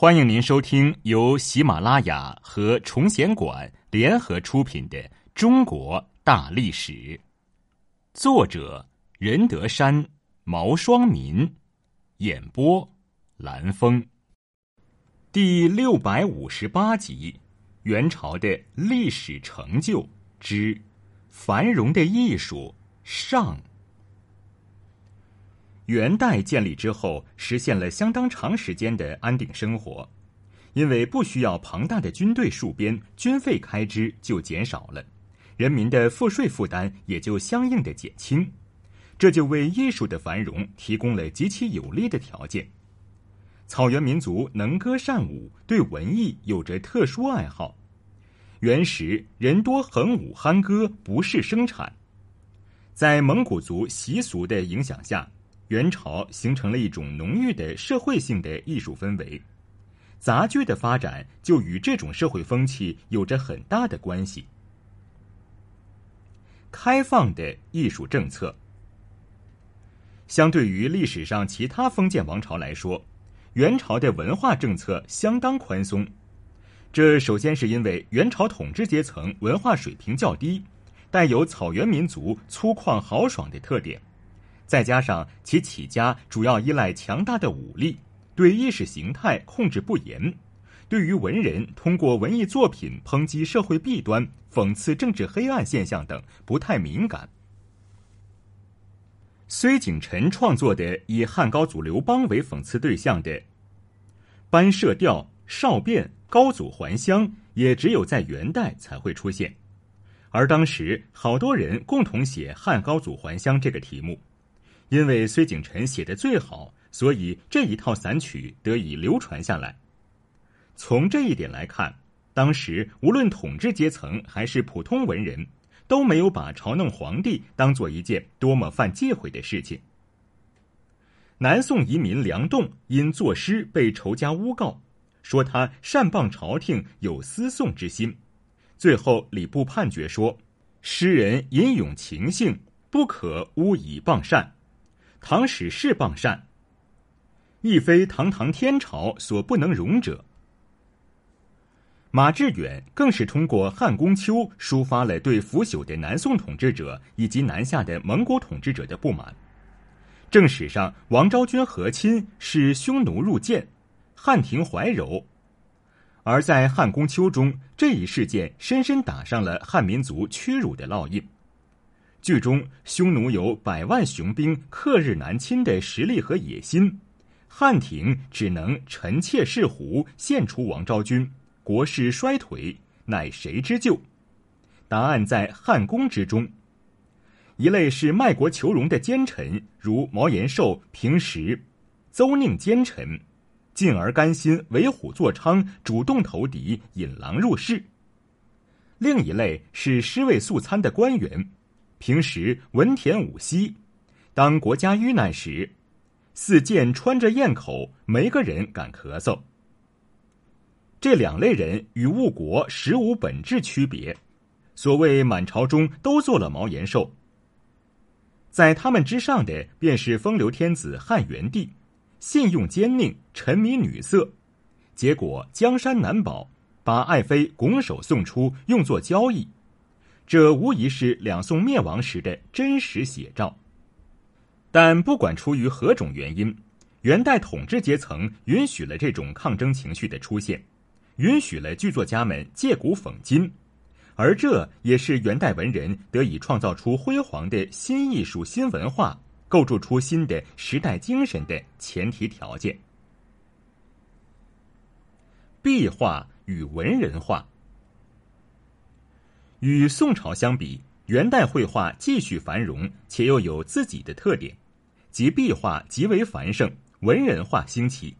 欢迎您收听由喜马拉雅和崇贤馆联合出品的《中国大历史》，作者任德山、毛双民，演播蓝峰。第六百五十八集：元朝的历史成就之繁荣的艺术上。元代建立之后，实现了相当长时间的安定生活，因为不需要庞大的军队戍边，军费开支就减少了，人民的赋税负担也就相应的减轻，这就为艺术的繁荣提供了极其有利的条件。草原民族能歌善舞，对文艺有着特殊爱好。原时人多横舞酣歌，不是生产，在蒙古族习俗的影响下。元朝形成了一种浓郁的社会性的艺术氛围，杂剧的发展就与这种社会风气有着很大的关系。开放的艺术政策，相对于历史上其他封建王朝来说，元朝的文化政策相当宽松。这首先是因为元朝统治阶层文化水平较低，带有草原民族粗犷豪爽的特点。再加上其起家主要依赖强大的武力，对意识形态控制不严，对于文人通过文艺作品抨击社会弊端、讽刺政治黑暗现象等不太敏感。崔景臣创作的以汉高祖刘邦为讽刺对象的《班社调》《少变》《高祖还乡》，也只有在元代才会出现，而当时好多人共同写“汉高祖还乡”这个题目。因为崔景臣写的最好，所以这一套散曲得以流传下来。从这一点来看，当时无论统治阶层还是普通文人，都没有把嘲弄皇帝当做一件多么犯忌讳的事情。南宋遗民梁栋因作诗被仇家诬告，说他擅谤朝廷，有私送之心。最后礼部判决说，诗人吟咏情性，不可诬以谤善。唐史是谤善，亦非堂堂天朝所不能容者。马致远更是通过汉宫秋抒发了对腐朽的南宋统治者以及南下的蒙古统治者的不满。正史上，王昭君和亲是匈奴入见，汉庭怀柔；而在汉宫秋中，这一事件深深打上了汉民族屈辱的烙印。剧中，匈奴有百万雄兵克日南侵的实力和野心，汉廷只能臣妾侍胡，献出王昭君，国势衰颓，乃谁之救？答案在汉宫之中。一类是卖国求荣的奸臣，如毛延寿、平时，邹宁奸臣，进而甘心为虎作伥，主动投敌，引狼入室；另一类是尸位素餐的官员。平时文田武息，当国家遇难时，四剑穿着咽口，没个人敢咳嗽。这两类人与误国实无本质区别。所谓满朝中都做了毛延寿，在他们之上的便是风流天子汉元帝，信用奸佞，沉迷女色，结果江山难保，把爱妃拱手送出，用作交易。这无疑是两宋灭亡时的真实写照，但不管出于何种原因，元代统治阶层允许了这种抗争情绪的出现，允许了剧作家们借古讽今，而这也是元代文人得以创造出辉煌的新艺术、新文化，构筑出新的时代精神的前提条件。壁画与文人画。与宋朝相比，元代绘画继续繁荣，且又有自己的特点，即壁画极为繁盛，文人画兴起。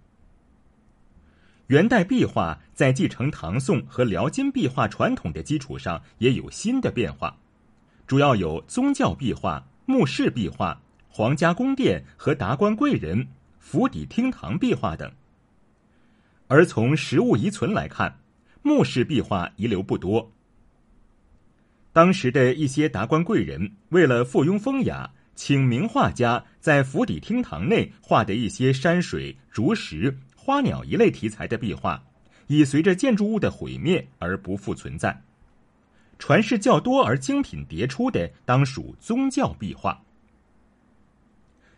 元代壁画在继承唐宋和辽金壁画传统的基础上，也有新的变化，主要有宗教壁画、墓室壁画、皇家宫殿和达官贵人府邸厅堂壁画等。而从实物遗存来看，墓室壁画遗留不多。当时的一些达官贵人为了附庸风雅，请名画家在府邸厅堂内画的一些山水、竹石、花鸟一类题材的壁画，已随着建筑物的毁灭而不复存在。传世较多而精品迭出的，当属宗教壁画。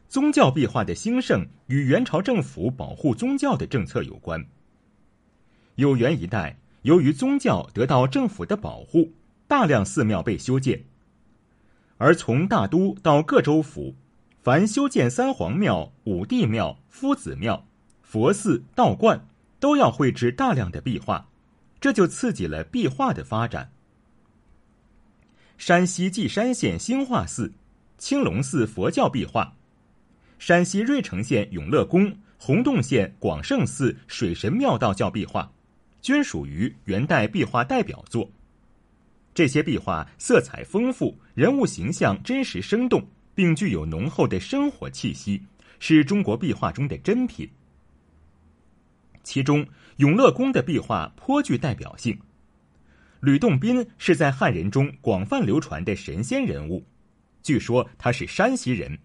宗教壁画的兴盛与元朝政府保护宗教的政策有关。有元一代，由于宗教得到政府的保护，大量寺庙被修建。而从大都到各州府，凡修建三皇庙、五帝庙、夫子庙、佛寺、道观，都要绘制大量的壁画，这就刺激了壁画的发展。山西稷山县兴化寺青龙寺佛教壁画，山西芮城县永乐宫、洪洞县广胜寺水神庙道教壁画，均属于元代壁画代表作。这些壁画色彩丰富，人物形象真实生动，并具有浓厚的生活气息，是中国壁画中的珍品。其中，永乐宫的壁画颇具代表性。吕洞宾是在汉人中广泛流传的神仙人物，据说他是山西人，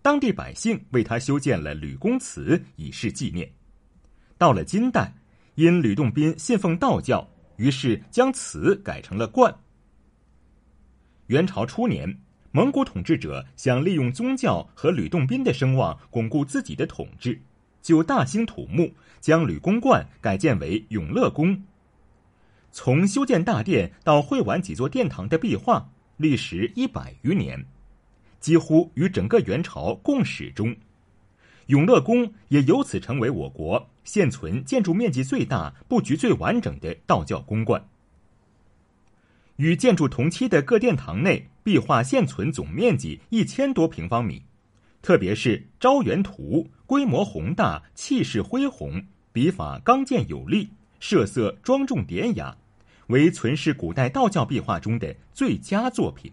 当地百姓为他修建了吕公祠以示纪念。到了金代，因吕洞宾信奉道教，于是将祠改成了观。元朝初年，蒙古统治者想利用宗教和吕洞宾的声望巩固自己的统治，就大兴土木，将吕公观改建为永乐宫。从修建大殿到绘完几座殿堂的壁画，历时一百余年，几乎与整个元朝共始终。永乐宫也由此成为我国现存建筑面积最大、布局最完整的道教宫观。与建筑同期的各殿堂内壁画现存总面积一千多平方米，特别是《招元图》，规模宏大，气势恢宏，笔法刚健有力，设色庄重典雅，为存世古代道教壁画中的最佳作品。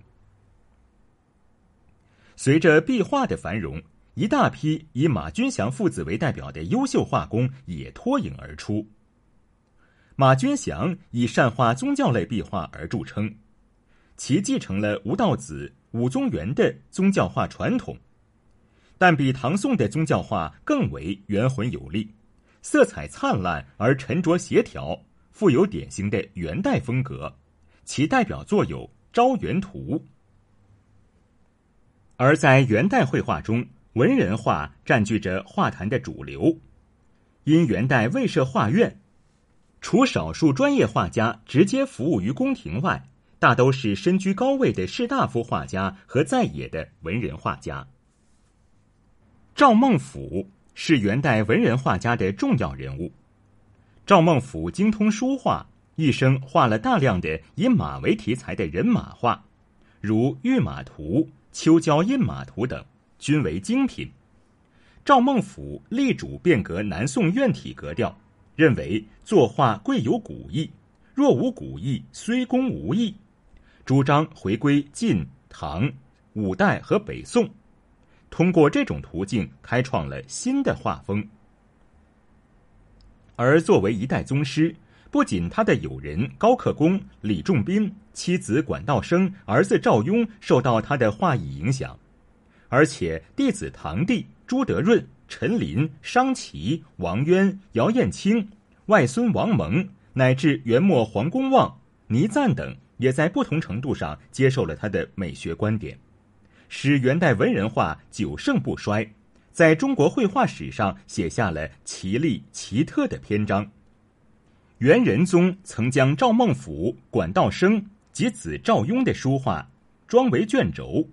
随着壁画的繁荣，一大批以马君祥父子为代表的优秀画工也脱颖而出。马君祥以善画宗教类壁画而著称，其继承了吴道子、武宗元的宗教画传统，但比唐宋的宗教画更为圆浑有力，色彩灿烂而沉着协调，富有典型的元代风格。其代表作有《招元图》。而在元代绘画中，文人画占据着画坛的主流，因元代未设画院。除少数专业画家直接服务于宫廷外，大都是身居高位的士大夫画家和在野的文人画家。赵孟俯是元代文人画家的重要人物。赵孟俯精通书画，一生画了大量的以马为题材的人马画，如《御马图》《秋郊印马图》等，均为精品。赵孟俯力主变革南宋院体格调。认为作画贵有古意，若无古意，虽工无益。主张回归晋、唐、五代和北宋，通过这种途径开创了新的画风。而作为一代宗师，不仅他的友人高克恭、李仲宾、妻子管道升、儿子赵雍受到他的画艺影响，而且弟子堂弟、朱德润。陈琳、商琦、王渊、姚燕青、外孙王蒙，乃至元末黄公望、倪瓒等，也在不同程度上接受了他的美学观点，使元代文人画久盛不衰，在中国绘画史上写下了奇丽奇特的篇章。元仁宗曾将赵孟俯、管道升及子赵雍的书画装为卷轴。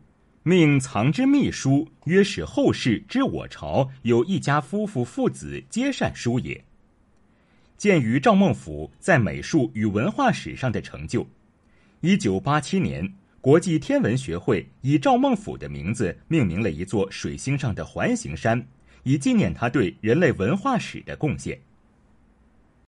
命藏之秘书，约使后世知我朝有一家夫妇父子皆善书也。鉴于赵孟俯在美术与文化史上的成就，一九八七年，国际天文学会以赵孟俯的名字命名了一座水星上的环形山，以纪念他对人类文化史的贡献。